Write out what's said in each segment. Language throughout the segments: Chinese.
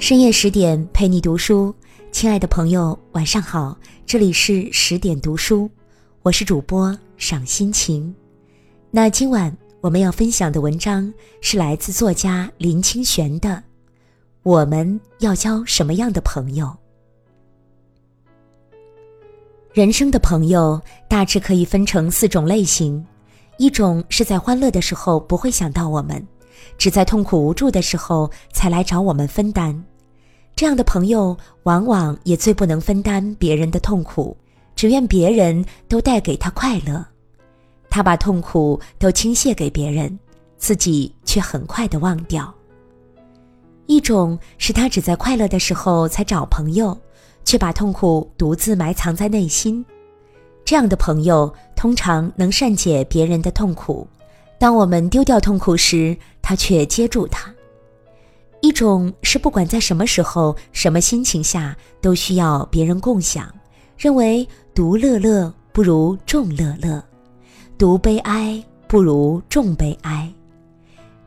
深夜十点陪你读书，亲爱的朋友，晚上好，这里是十点读书，我是主播赏心情。那今晚我们要分享的文章是来自作家林清玄的《我们要交什么样的朋友》。人生的朋友大致可以分成四种类型，一种是在欢乐的时候不会想到我们，只在痛苦无助的时候才来找我们分担。这样的朋友往往也最不能分担别人的痛苦，只愿别人都带给他快乐。他把痛苦都倾泻给别人，自己却很快的忘掉。一种是他只在快乐的时候才找朋友，却把痛苦独自埋藏在内心。这样的朋友通常能善解别人的痛苦，当我们丢掉痛苦时，他却接住它。一种是不管在什么时候、什么心情下都需要别人共享，认为独乐乐不如众乐乐，独悲哀不如众悲哀。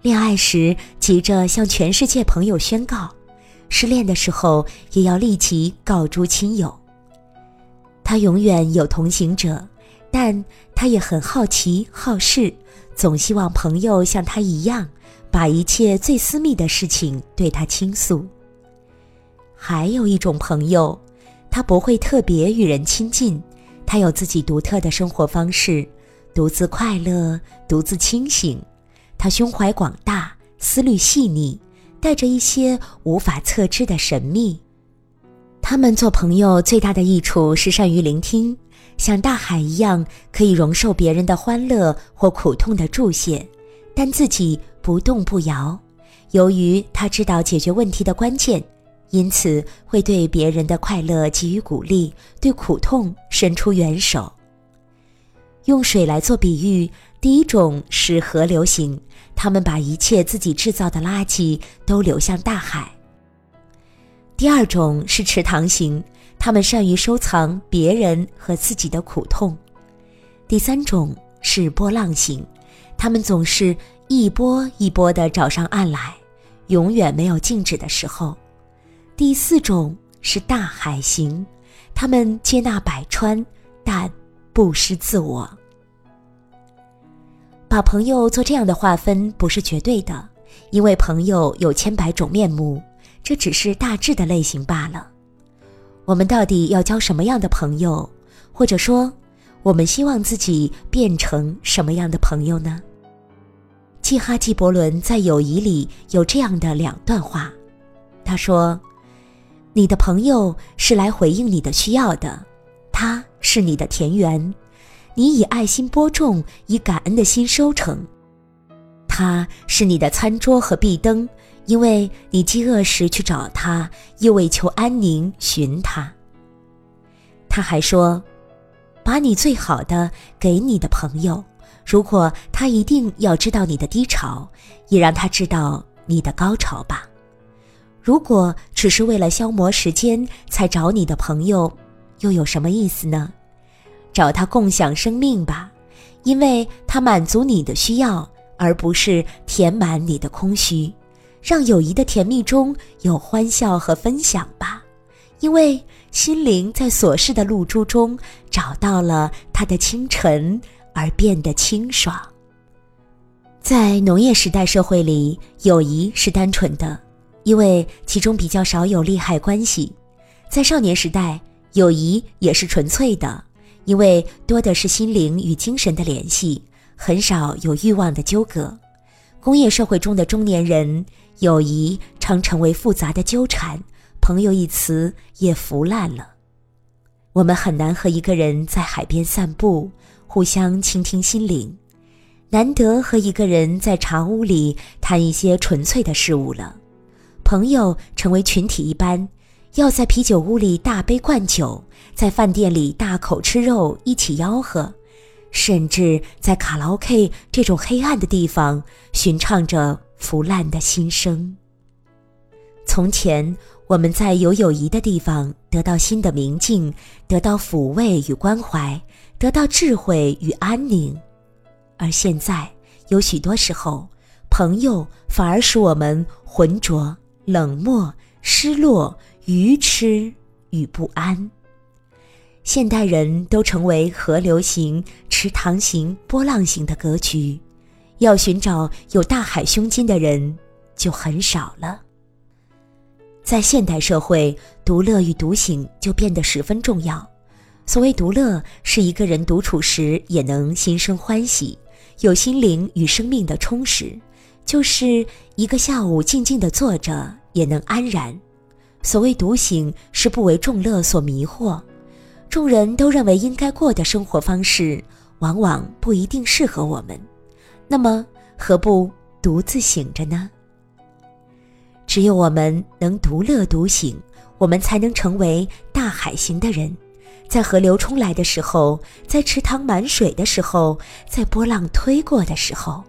恋爱时急着向全世界朋友宣告，失恋的时候也要立即告诸亲友。他永远有同行者，但他也很好奇好事，总希望朋友像他一样。把一切最私密的事情对他倾诉。还有一种朋友，他不会特别与人亲近，他有自己独特的生活方式，独自快乐，独自清醒。他胸怀广大，思虑细腻，带着一些无法测知的神秘。他们做朋友最大的益处是善于聆听，像大海一样，可以容受别人的欢乐或苦痛的注解，但自己。不动不摇，由于他知道解决问题的关键，因此会对别人的快乐给予鼓励，对苦痛伸出援手。用水来做比喻，第一种是河流型，他们把一切自己制造的垃圾都流向大海；第二种是池塘型，他们善于收藏别人和自己的苦痛；第三种是波浪型，他们总是。一波一波的找上岸来，永远没有静止的时候。第四种是大海型，他们接纳百川，但不失自我。把朋友做这样的划分不是绝对的，因为朋友有千百种面目，这只是大致的类型罢了。我们到底要交什么样的朋友，或者说，我们希望自己变成什么样的朋友呢？季哈纪伯伦在《友谊》里有这样的两段话，他说：“你的朋友是来回应你的需要的，他是你的田园，你以爱心播种，以感恩的心收成；他是你的餐桌和壁灯，因为你饥饿时去找他，又为求安宁寻他。”他还说：“把你最好的给你的朋友。”如果他一定要知道你的低潮，也让他知道你的高潮吧。如果只是为了消磨时间才找你的朋友，又有什么意思呢？找他共享生命吧，因为他满足你的需要，而不是填满你的空虚。让友谊的甜蜜中有欢笑和分享吧，因为心灵在琐事的露珠中找到了它的清晨。而变得清爽。在农业时代社会里，友谊是单纯的，因为其中比较少有利害关系；在少年时代，友谊也是纯粹的，因为多的是心灵与精神的联系，很少有欲望的纠葛。工业社会中的中年人，友谊常成为复杂的纠缠，朋友一词也腐烂了。我们很难和一个人在海边散步。互相倾听心灵，难得和一个人在茶屋里谈一些纯粹的事物了。朋友成为群体一般，要在啤酒屋里大杯灌酒，在饭店里大口吃肉，一起吆喝，甚至在卡拉 OK 这种黑暗的地方寻唱着腐烂的心声。从前，我们在有友谊的地方得到心的明净，得到抚慰与关怀。得到智慧与安宁，而现在有许多时候，朋友反而使我们浑浊、冷漠，失落、愚痴与不安。现代人都成为河流型、池塘型、波浪型的格局，要寻找有大海胸襟的人就很少了。在现代社会，独乐与独醒就变得十分重要。所谓独乐，是一个人独处时也能心生欢喜，有心灵与生命的充实；就是一个下午静静的坐着也能安然。所谓独醒，是不为众乐所迷惑。众人都认为应该过的生活方式，往往不一定适合我们。那么，何不独自醒着呢？只有我们能独乐独醒，我们才能成为大海型的人。在河流冲来的时候，在池塘满水的时候，在波浪推过的时候，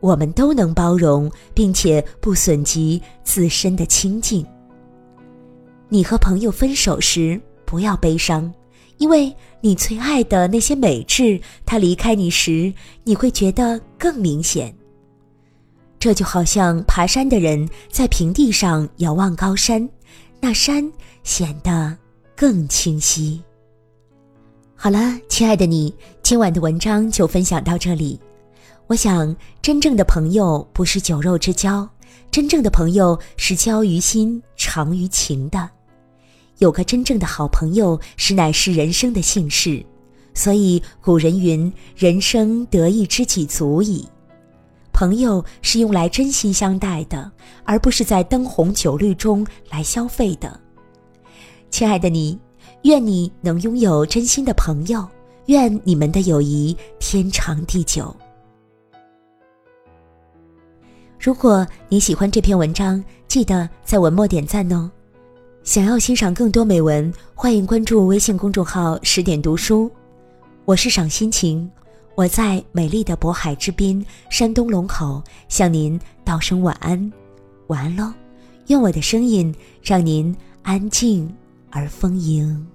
我们都能包容，并且不损及自身的清净。你和朋友分手时，不要悲伤。因为你最爱的那些美质，他离开你时，你会觉得更明显。这就好像爬山的人在平地上遥望高山，那山显得更清晰。好了，亲爱的你，今晚的文章就分享到这里。我想，真正的朋友不是酒肉之交，真正的朋友是交于心、长于情的。有个真正的好朋友，实乃是人生的幸事，所以古人云：“人生得一知己足矣。”朋友是用来真心相待的，而不是在灯红酒绿中来消费的。亲爱的你，愿你能拥有真心的朋友，愿你们的友谊天长地久。如果你喜欢这篇文章，记得在文末点赞哦。想要欣赏更多美文，欢迎关注微信公众号“十点读书”。我是赏心情，我在美丽的渤海之滨，山东龙口向您道声晚安，晚安喽！用我的声音让您安静而丰盈。